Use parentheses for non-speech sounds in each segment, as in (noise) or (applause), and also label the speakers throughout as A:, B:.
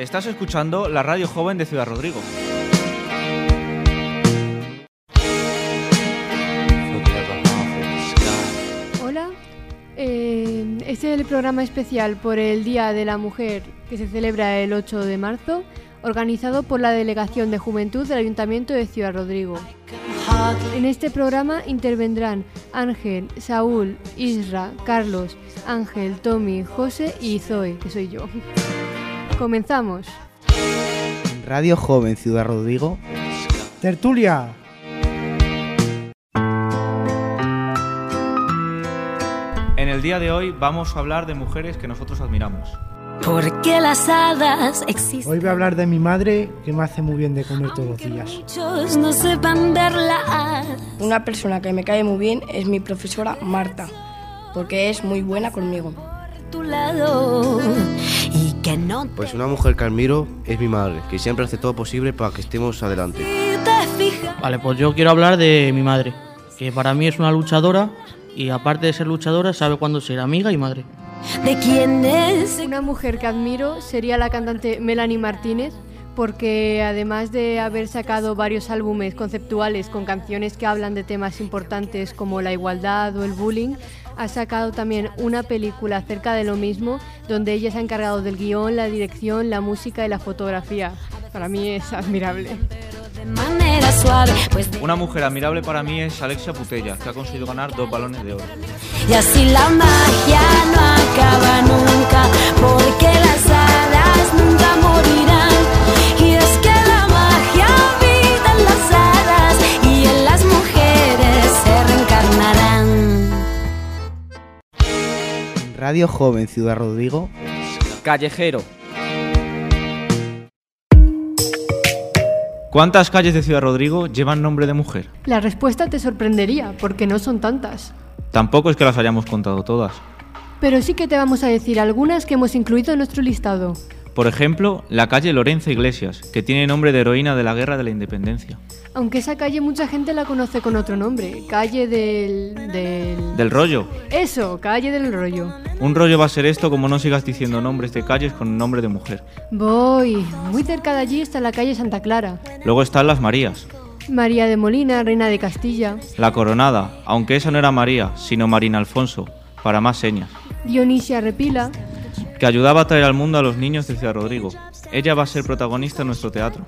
A: Estás escuchando la radio joven de Ciudad Rodrigo.
B: Hola, eh, este es el programa especial por el Día de la Mujer que se celebra el 8 de marzo, organizado por la Delegación de Juventud del Ayuntamiento de Ciudad Rodrigo. En este programa intervendrán Ángel, Saúl, Isra, Carlos, Ángel, Tommy, José y Zoe, que soy yo. Comenzamos.
C: Radio Joven Ciudad Rodrigo.
D: Tertulia.
A: En el día de hoy vamos a hablar de mujeres que nosotros admiramos.
E: Porque las hadas existen.
D: Hoy voy a hablar de mi madre que me hace muy bien de comer todos los días.
E: Muchos no sepan verla.
F: Una persona que me cae muy bien es mi profesora Marta, porque es muy buena conmigo.
E: Tu lado. Y que no te
G: Pues una mujer que admiro es mi madre, que siempre hace todo posible para que estemos adelante.
H: Vale, pues yo quiero hablar de mi madre, que para mí es una luchadora y aparte de ser luchadora sabe cuándo ser amiga y madre.
E: De quién es.
B: Una mujer que admiro sería la cantante Melanie Martínez, porque además de haber sacado varios álbumes conceptuales con canciones que hablan de temas importantes como la igualdad o el bullying, ha sacado también una película acerca de lo mismo, donde ella se ha encargado del guion, la dirección, la música y la fotografía. Para mí es admirable.
E: Pues
A: Una mujer admirable para mí es Alexia Putella, que ha conseguido ganar dos balones de oro.
E: Y así la magia no acaba nunca. Porque
C: Radio Joven Ciudad Rodrigo.
A: Callejero. ¿Cuántas calles de Ciudad Rodrigo llevan nombre de mujer?
B: La respuesta te sorprendería, porque no son tantas.
A: Tampoco es que las hayamos contado todas.
B: Pero sí que te vamos a decir algunas que hemos incluido en nuestro listado.
A: Por ejemplo, la calle Lorenza Iglesias, que tiene nombre de heroína de la Guerra de la Independencia.
B: Aunque esa calle mucha gente la conoce con otro nombre, calle del... del...
A: Del rollo.
B: Eso, calle del rollo.
A: Un rollo va a ser esto como no sigas diciendo nombres de calles con nombre de mujer.
B: Voy. Muy cerca de allí está la calle Santa Clara.
A: Luego están las Marías.
B: María de Molina, reina de Castilla.
A: La Coronada, aunque esa no era María, sino Marina Alfonso, para más señas,
B: Dionisia Repila.
A: Que ayudaba a traer al mundo a los niños de Ciudad Rodrigo. Ella va a ser protagonista en nuestro teatro.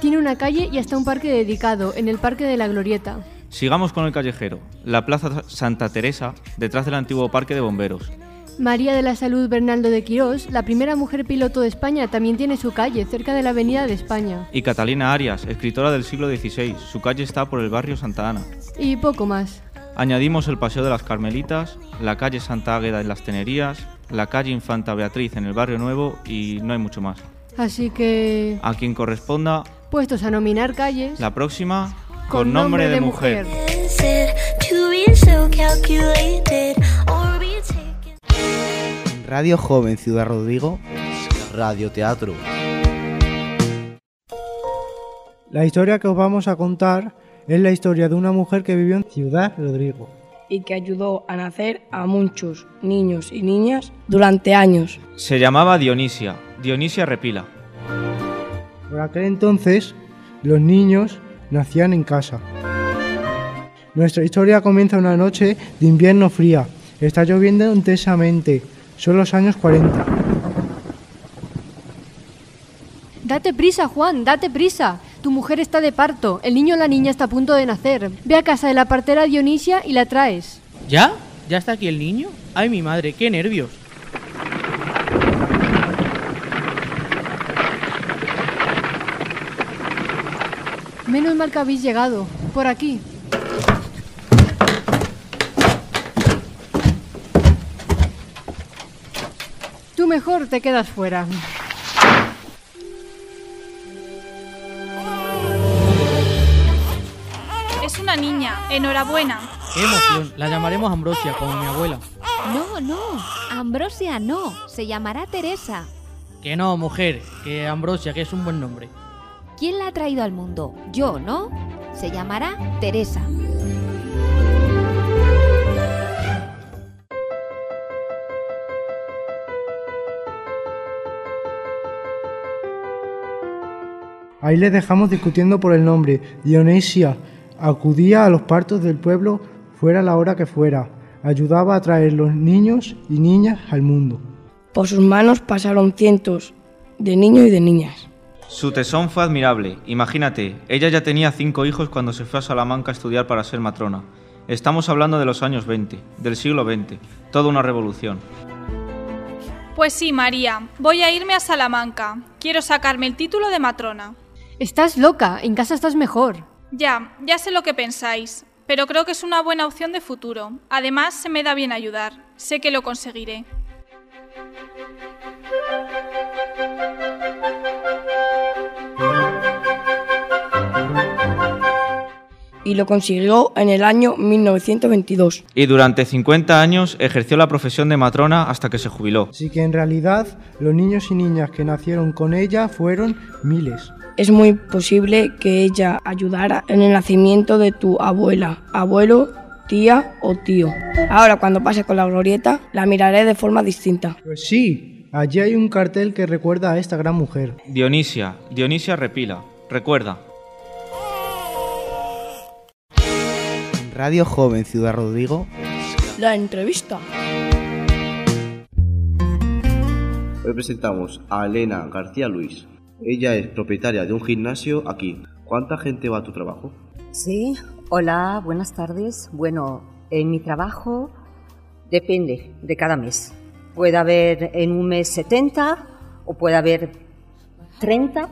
B: Tiene una calle y hasta un parque dedicado, en el Parque de la Glorieta.
A: Sigamos con el callejero. La Plaza Santa Teresa, detrás del antiguo Parque de Bomberos.
B: María de la Salud Bernaldo de Quirós, la primera mujer piloto de España, también tiene su calle, cerca de la Avenida de España.
A: Y Catalina Arias, escritora del siglo XVI. Su calle está por el barrio Santa Ana.
B: Y poco más.
A: Añadimos el Paseo de las Carmelitas, la calle Santa Águeda en las Tenerías, la calle Infanta Beatriz en el Barrio Nuevo y no hay mucho más.
B: Así que,
A: A quien corresponda,
B: puestos a nominar calles...
A: la próxima con, nombre, de, mujer.
E: Taken?
C: Radio Joven Ciudad Rodrigo.
G: Radioteatro.
D: La historia que os vamos a contar es la historia de una mujer que vivió en Ciudad Rodrigo.
F: Y que ayudó a nacer a muchos niños y niñas durante años.
A: Se llamaba Dionisia, Dionisia Repila.
D: Por aquel entonces, los niños nacían en casa. Nuestra historia comienza una noche de invierno fría. Está lloviendo intensamente. Son los años 40.
B: Date prisa, Juan, date prisa. Tu mujer está de parto, el niño o la niña está a punto de nacer. Ve a casa de la partera Dionisia y la traes.
H: ¿Ya? ¿Ya está aquí el niño? Ay, mi madre, qué nervios.
B: Menos mal que habéis llegado. Por aquí. Tú mejor te quedas fuera.
I: Enhorabuena.
H: Qué emoción. La llamaremos Ambrosia, como mi abuela.
J: No, no, Ambrosia no, se llamará Teresa.
H: Que no, mujer, que Ambrosia, que es un buen nombre.
J: ¿Quién la ha traído al mundo? Yo, ¿no? Se llamará Teresa.
D: Ahí les dejamos discutiendo por el nombre. Dionisia acudía a los partos del pueblo fuera la hora que fuera. Ayudaba a traer los niños y niñas al mundo.
F: Por sus manos pasaron cientos de niños y de niñas.
A: Su tesón fue admirable. Imagínate, ella ya tenía cinco hijos cuando se fue a Salamanca a estudiar para ser matrona. Estamos hablando de los años 20, del siglo XX, toda una revolución.
I: Pues sí, María, voy a irme a Salamanca. Quiero sacarme el título de matrona.
B: Estás loca, en casa estás mejor.
I: Ya, ya sé lo que pensáis, pero creo que es una buena opción de futuro. Además, se me da bien ayudar. Sé que lo conseguiré.
F: Y lo consiguió en el año 1922.
A: Y durante 50 años ejerció la profesión de matrona hasta que se jubiló.
D: Así que en realidad los niños y niñas que nacieron con ella fueron miles.
F: Es muy posible que ella ayudara en el nacimiento de tu abuela, abuelo, tía o tío. Ahora cuando pase con la glorieta la miraré de forma distinta.
D: Pues sí, allí hay un cartel que recuerda a esta gran mujer.
A: Dionisia, Dionisia Repila. Recuerda,
C: En Radio Joven Ciudad Rodrigo,
F: La entrevista.
G: Hoy presentamos a Elena García Luis. Ella es propietaria de un gimnasio aquí. ¿Cuánta gente va a tu trabajo?
K: Sí, hola, buenas tardes. Bueno, en mi trabajo depende de cada mes. Puede haber en un mes 70 o puede haber 30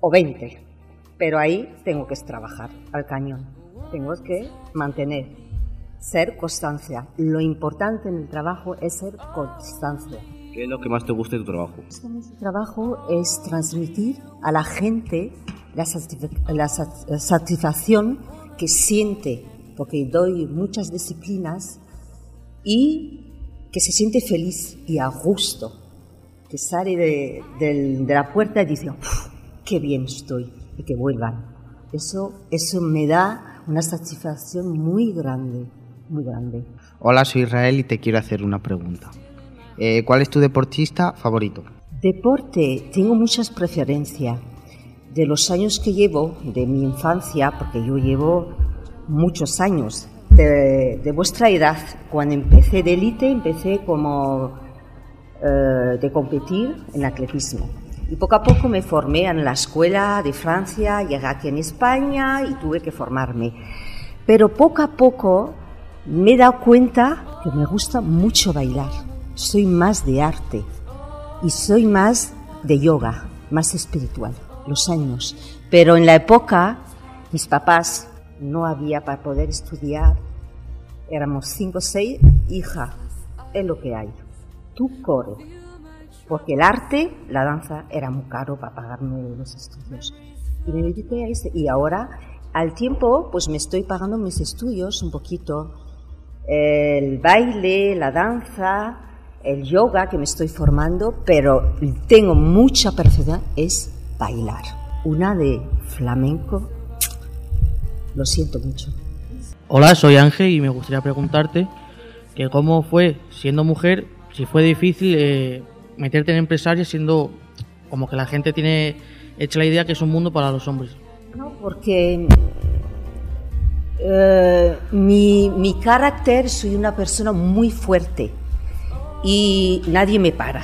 K: o 20. Pero ahí tengo que trabajar al cañón. Tengo que mantener, ser constancia. Lo importante en el trabajo es ser constancia.
G: ¿Qué es lo que más te gusta de tu trabajo?
K: Mi trabajo es transmitir a la gente la, satisfac- la sat- la satisfacción que siente, porque doy muchas disciplinas y que se siente feliz y a gusto, que sale de, del- de la puerta y dice, "Uf, qué bien estoy, y que vuelvan. Eso, eso me da una satisfacción muy grande, muy grande.
C: Hola, soy Israel y te quiero hacer una pregunta. Eh, ¿Cuál es tu deportista favorito?
K: Deporte, tengo muchas preferencias. De los años que llevo, de mi infancia, porque yo llevo muchos años, de, vuestra edad, cuando empecé de élite, empecé como eh, de competir en atletismo. Y poco a poco me formé en la escuela de Francia, llegué aquí en España y tuve que formarme. Pero poco a poco me he dado cuenta que me gusta mucho bailar. Soy más de arte y soy más de yoga, más espiritual, los años. Pero en la época, mis papás no había para poder estudiar. Éramos cinco o seis, hija, es lo que hay. Tú corre. Porque el arte, la danza, era muy caro para pagarme los estudios. Y me dediqué a ese. Y ahora, al tiempo, pues me estoy pagando mis estudios un poquito. El baile, la danza, el yoga que me estoy formando, pero tengo mucha perfección, es bailar. Una de flamenco, lo siento mucho.
H: Hola, soy Ángel y me gustaría preguntarte que cómo fue siendo mujer, si fue difícil eh, meterte en empresaria siendo como que la gente tiene hecha la idea que es un mundo para los hombres.
K: No, porque eh, mi, mi carácter, soy una persona muy fuerte y nadie me para.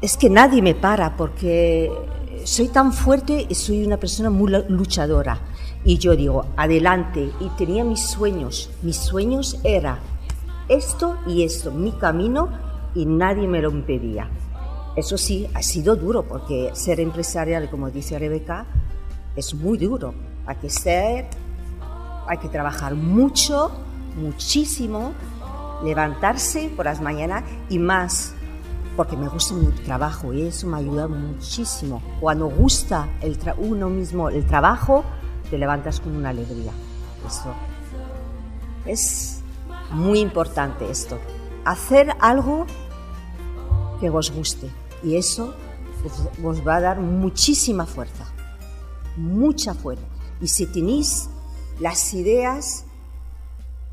K: Es que nadie me para porque soy tan fuerte y soy una persona muy lu- luchadora. Y yo digo, adelante. Y tenía mis sueños. Mis sueños era esto y esto, mi camino, y nadie me lo impedía. Eso sí, ha sido duro porque ser empresarial, como dice Rebeca, es muy duro. Hay que ser, hay que trabajar mucho, muchísimo, levantarse por las mañanas y más, porque me gusta mi trabajo y eso me ayuda muchísimo. Cuando gusta el tra- uno mismo el trabajo, te levantas con una alegría. Eso es muy importante esto. Hacer algo que os guste y eso os, os va a dar muchísima fuerza, mucha fuerza. Y si tenéis las ideas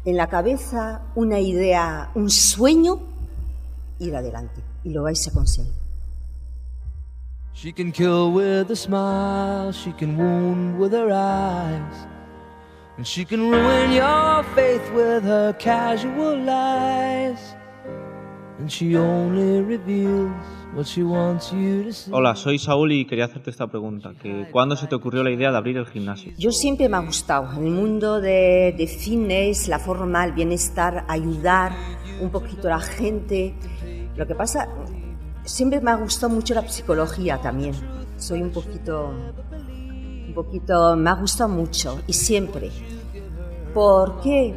K: en la cabeza, una idea, un sueño, ir adelante y lo vais a conseguir.
L: She can kill with a smile, she can wound with her eyes, and she can ruin your faith with her casual lies.
A: Hola, soy Saúl y quería hacerte esta pregunta. Que ¿Cuándo se te ocurrió la idea de abrir el gimnasio?
K: Yo siempre me ha gustado el mundo de, de fitness, la forma, el bienestar, ayudar un poquito a la gente. Lo que pasa, siempre me ha gustado mucho la psicología también. Soy un poquito, un poquito, me ha gustado mucho y siempre. ¿Por qué?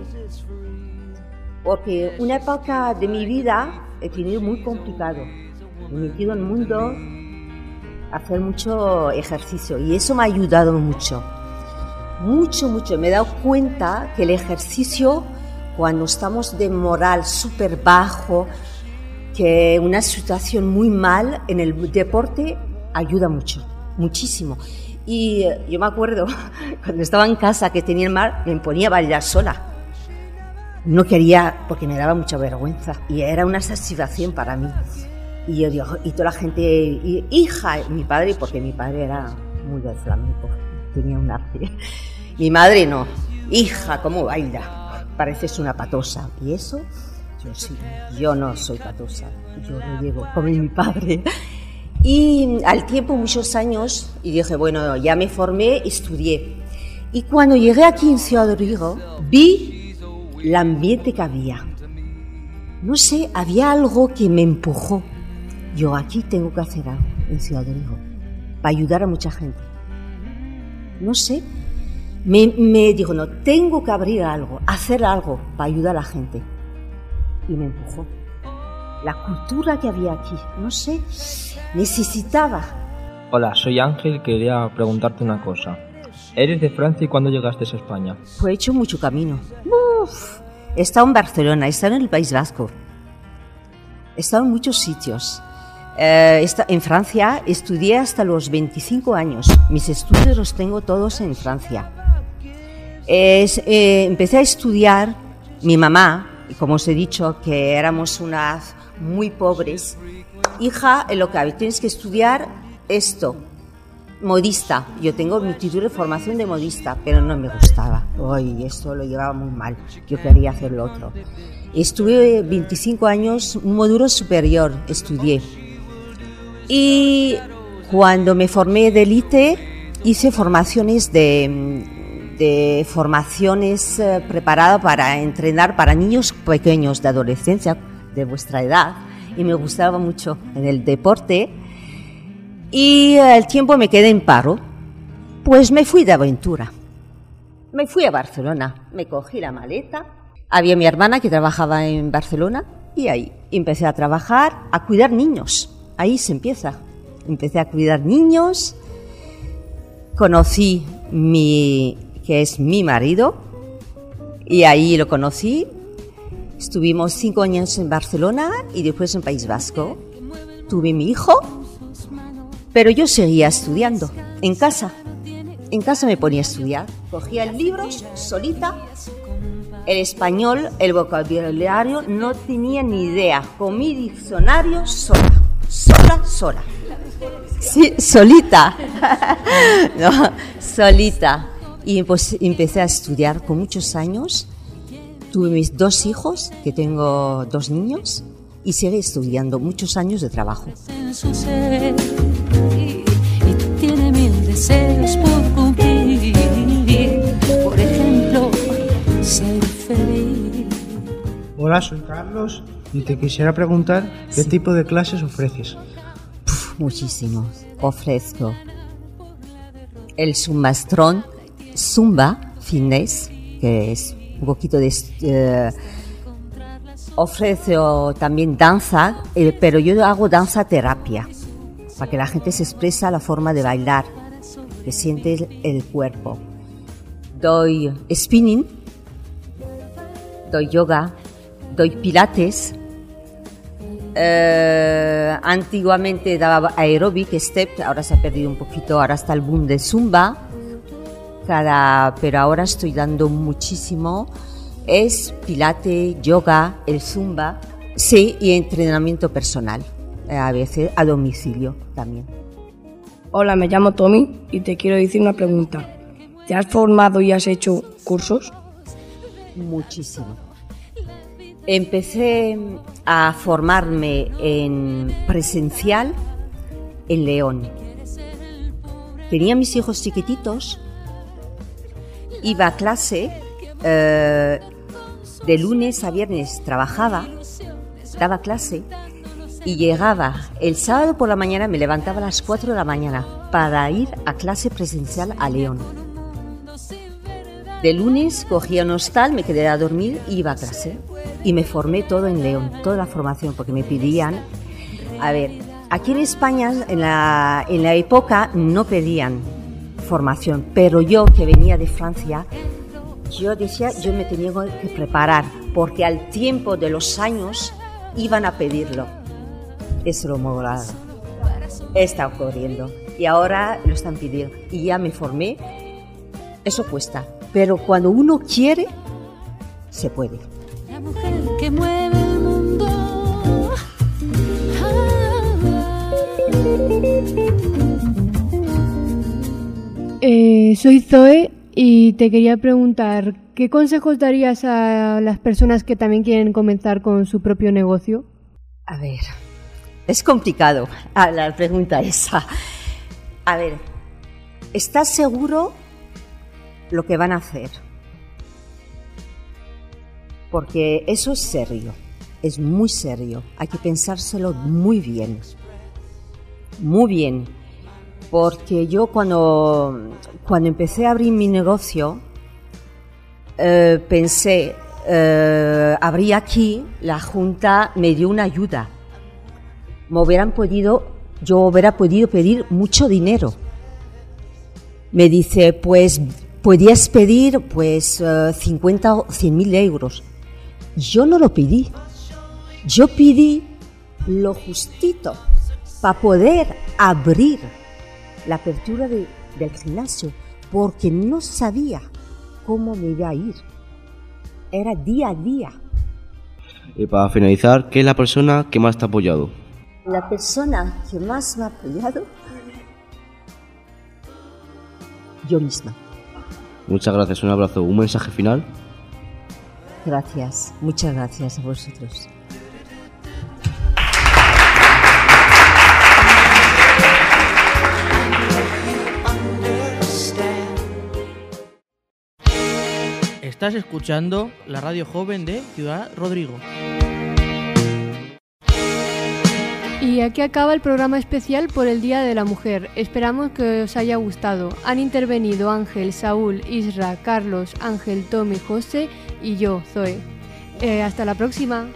K: Porque una época de mi vida tenido muy complicado. Me he metido en el mundo a hacer mucho ejercicio y eso me ha ayudado mucho. Mucho, mucho. Me he dado cuenta que el ejercicio, cuando estamos de moral súper bajo, que una situación muy mal en el deporte ayuda mucho, muchísimo. Y yo me acuerdo (laughs) cuando estaba en casa que tenía el mar, me ponía a bailar sola. No quería porque me daba mucha vergüenza y era una satisfacción para mí. Y yo digo, y toda la gente, hija, mi padre, porque mi padre era muy del flamenco, tenía un arte. (laughs) Mi madre no, hija, ¿cómo baila? Pareces una patosa. Y eso yo sí, yo no soy patosa, yo lo llevo como mi padre. Y al tiempo, muchos años, y dije, bueno, ya me formé, estudié. Y cuando llegué aquí en Ciudad Rodrigo, vi el ambiente que había. No sé, había algo que me empujó. Yo aquí tengo que hacer algo en Ciudad Rodrigo, para ayudar a mucha gente. No sé, me, me dijo, no, tengo que abrir algo, hacer algo para ayudar a la gente y me empujó. La cultura que había aquí, no sé, necesitaba.
M: Hola, soy Ángel, quería preguntarte una cosa. ¿Eres de Francia y cuándo llegaste a España?
K: Pues he hecho mucho camino. Uf, he estado en Barcelona, he estado en el País Vasco, he estado en muchos sitios. Eh, esta- en Francia estudié hasta los 25 años. Mis estudios los tengo todos en Francia. Es- eh, empecé a estudiar, mi mamá, como os he dicho, que éramos unas muy pobres, hija, en lo que tienes que estudiar esto, modista. Yo tengo mi título de formación de modista, pero no me gustaba. Hoy esto lo llevaba muy mal. Yo quería hacer lo otro. Estuve 25 años, un módulo superior estudié. Y cuando me formé de élite, hice formaciones de, de formaciones eh, preparadas para entrenar para niños pequeños de adolescencia de vuestra edad y me gustaba mucho en el deporte y el tiempo me quedé en paro, pues me fui de aventura. Me fui a Barcelona, me cogí la maleta, había mi hermana que trabajaba en Barcelona y ahí empecé a trabajar, a cuidar niños. Ahí se empieza. Empecé a cuidar niños, conocí mi que es mi marido y ahí lo conocí. Estuvimos cinco años en Barcelona y después en País Vasco. Tuve mi hijo, pero yo seguía estudiando en casa. En casa me ponía a estudiar. Cogía libros solita. El español, el vocabulario, no tenía ni idea. Con mi diccionario sola. Sola, sola. Sí, solita. (laughs) no, solita. Y pues empecé a estudiar con muchos años. Tuve mis dos hijos, que tengo dos niños, y seguí estudiando muchos años de trabajo.
E: Por cumplir. Por ejemplo, ser feliz.
D: Hola, soy Carlos y te quisiera preguntar qué tipo de clases ofreces.
K: Muchísimos. Ofrezco el Zumbastrón, Zumba Fitness, que es un poquito de... eh, ofrezco también danza, eh, pero yo hago danza terapia, para que la gente se expresa la forma de bailar, que siente el, cuerpo. Doy spinning, doy yoga, doy pilates, eh, antiguamente daba aeróbic, step, ahora se ha perdido un poquito, ahora está el boom de zumba, pero ahora estoy dando muchísimo, es pilate, yoga, el zumba, sí, y entrenamiento personal, eh, a veces a domicilio también.
F: Hola, me llamo Tommy y te quiero decir una pregunta. ¿Te has formado y has hecho cursos?
K: Muchísimo. Empecé a formarme en presencial en León. Tenía mis hijos chiquititos, iba a clase, eh, de lunes a viernes trabajaba, daba clase y llegaba el sábado por la mañana, me levantaba a las 4 de la mañana para ir a clase presencial a León. De lunes cogía un hostal, me quedé a dormir y iba a clase. Y me formé todo en León, toda la formación, porque me pedían. A ver, aquí en España, en la, en la época, no pedían formación, pero yo que venía de Francia, yo decía, yo me tenía que preparar, porque al tiempo de los años iban a pedirlo. Eso lo molado. Está ocurriendo. Y ahora lo están pidiendo. Y ya me formé. Eso cuesta. Pero cuando uno quiere, se puede.
E: La mujer que mueve el mundo.
B: Eh, soy Zoe y te quería preguntar, ¿qué consejos darías a las personas que también quieren comenzar con su propio negocio?
K: A ver, es complicado la pregunta esa. A ver, ¿estás seguro lo que van a hacer? Porque eso es serio, es muy serio. Hay que pensárselo muy bien, muy bien. Porque yo cuando, cuando empecé a abrir mi negocio, eh, pensé, eh, abrí aquí, la Junta me dio una ayuda. Me hubieran podido, yo hubiera podido pedir mucho dinero. Me dice, pues, podías pedir, pues, eh, 50 o 100 mil euros. Yo no lo pedí. Yo pedí lo justito para poder abrir la apertura de- del gimnasio, porque no sabía cómo me iba a ir. Era día a día.
G: Y para finalizar, ¿qué es la persona que más te ha apoyado?
K: La persona que más me ha apoyado, yo misma.
G: Muchas gracias, un abrazo. ¿Un mensaje final?
K: Gracias, muchas gracias a vosotros.
H: Estás escuchando la radio joven de Ciudad Rodrigo.
B: Y aquí acaba el programa especial por el Día de la Mujer. Esperamos que os haya gustado. Han intervenido Ángel, Saúl, Isra, Carlos, Ángel, Tommy, José y yo, Zoe. Eh, hasta la próxima.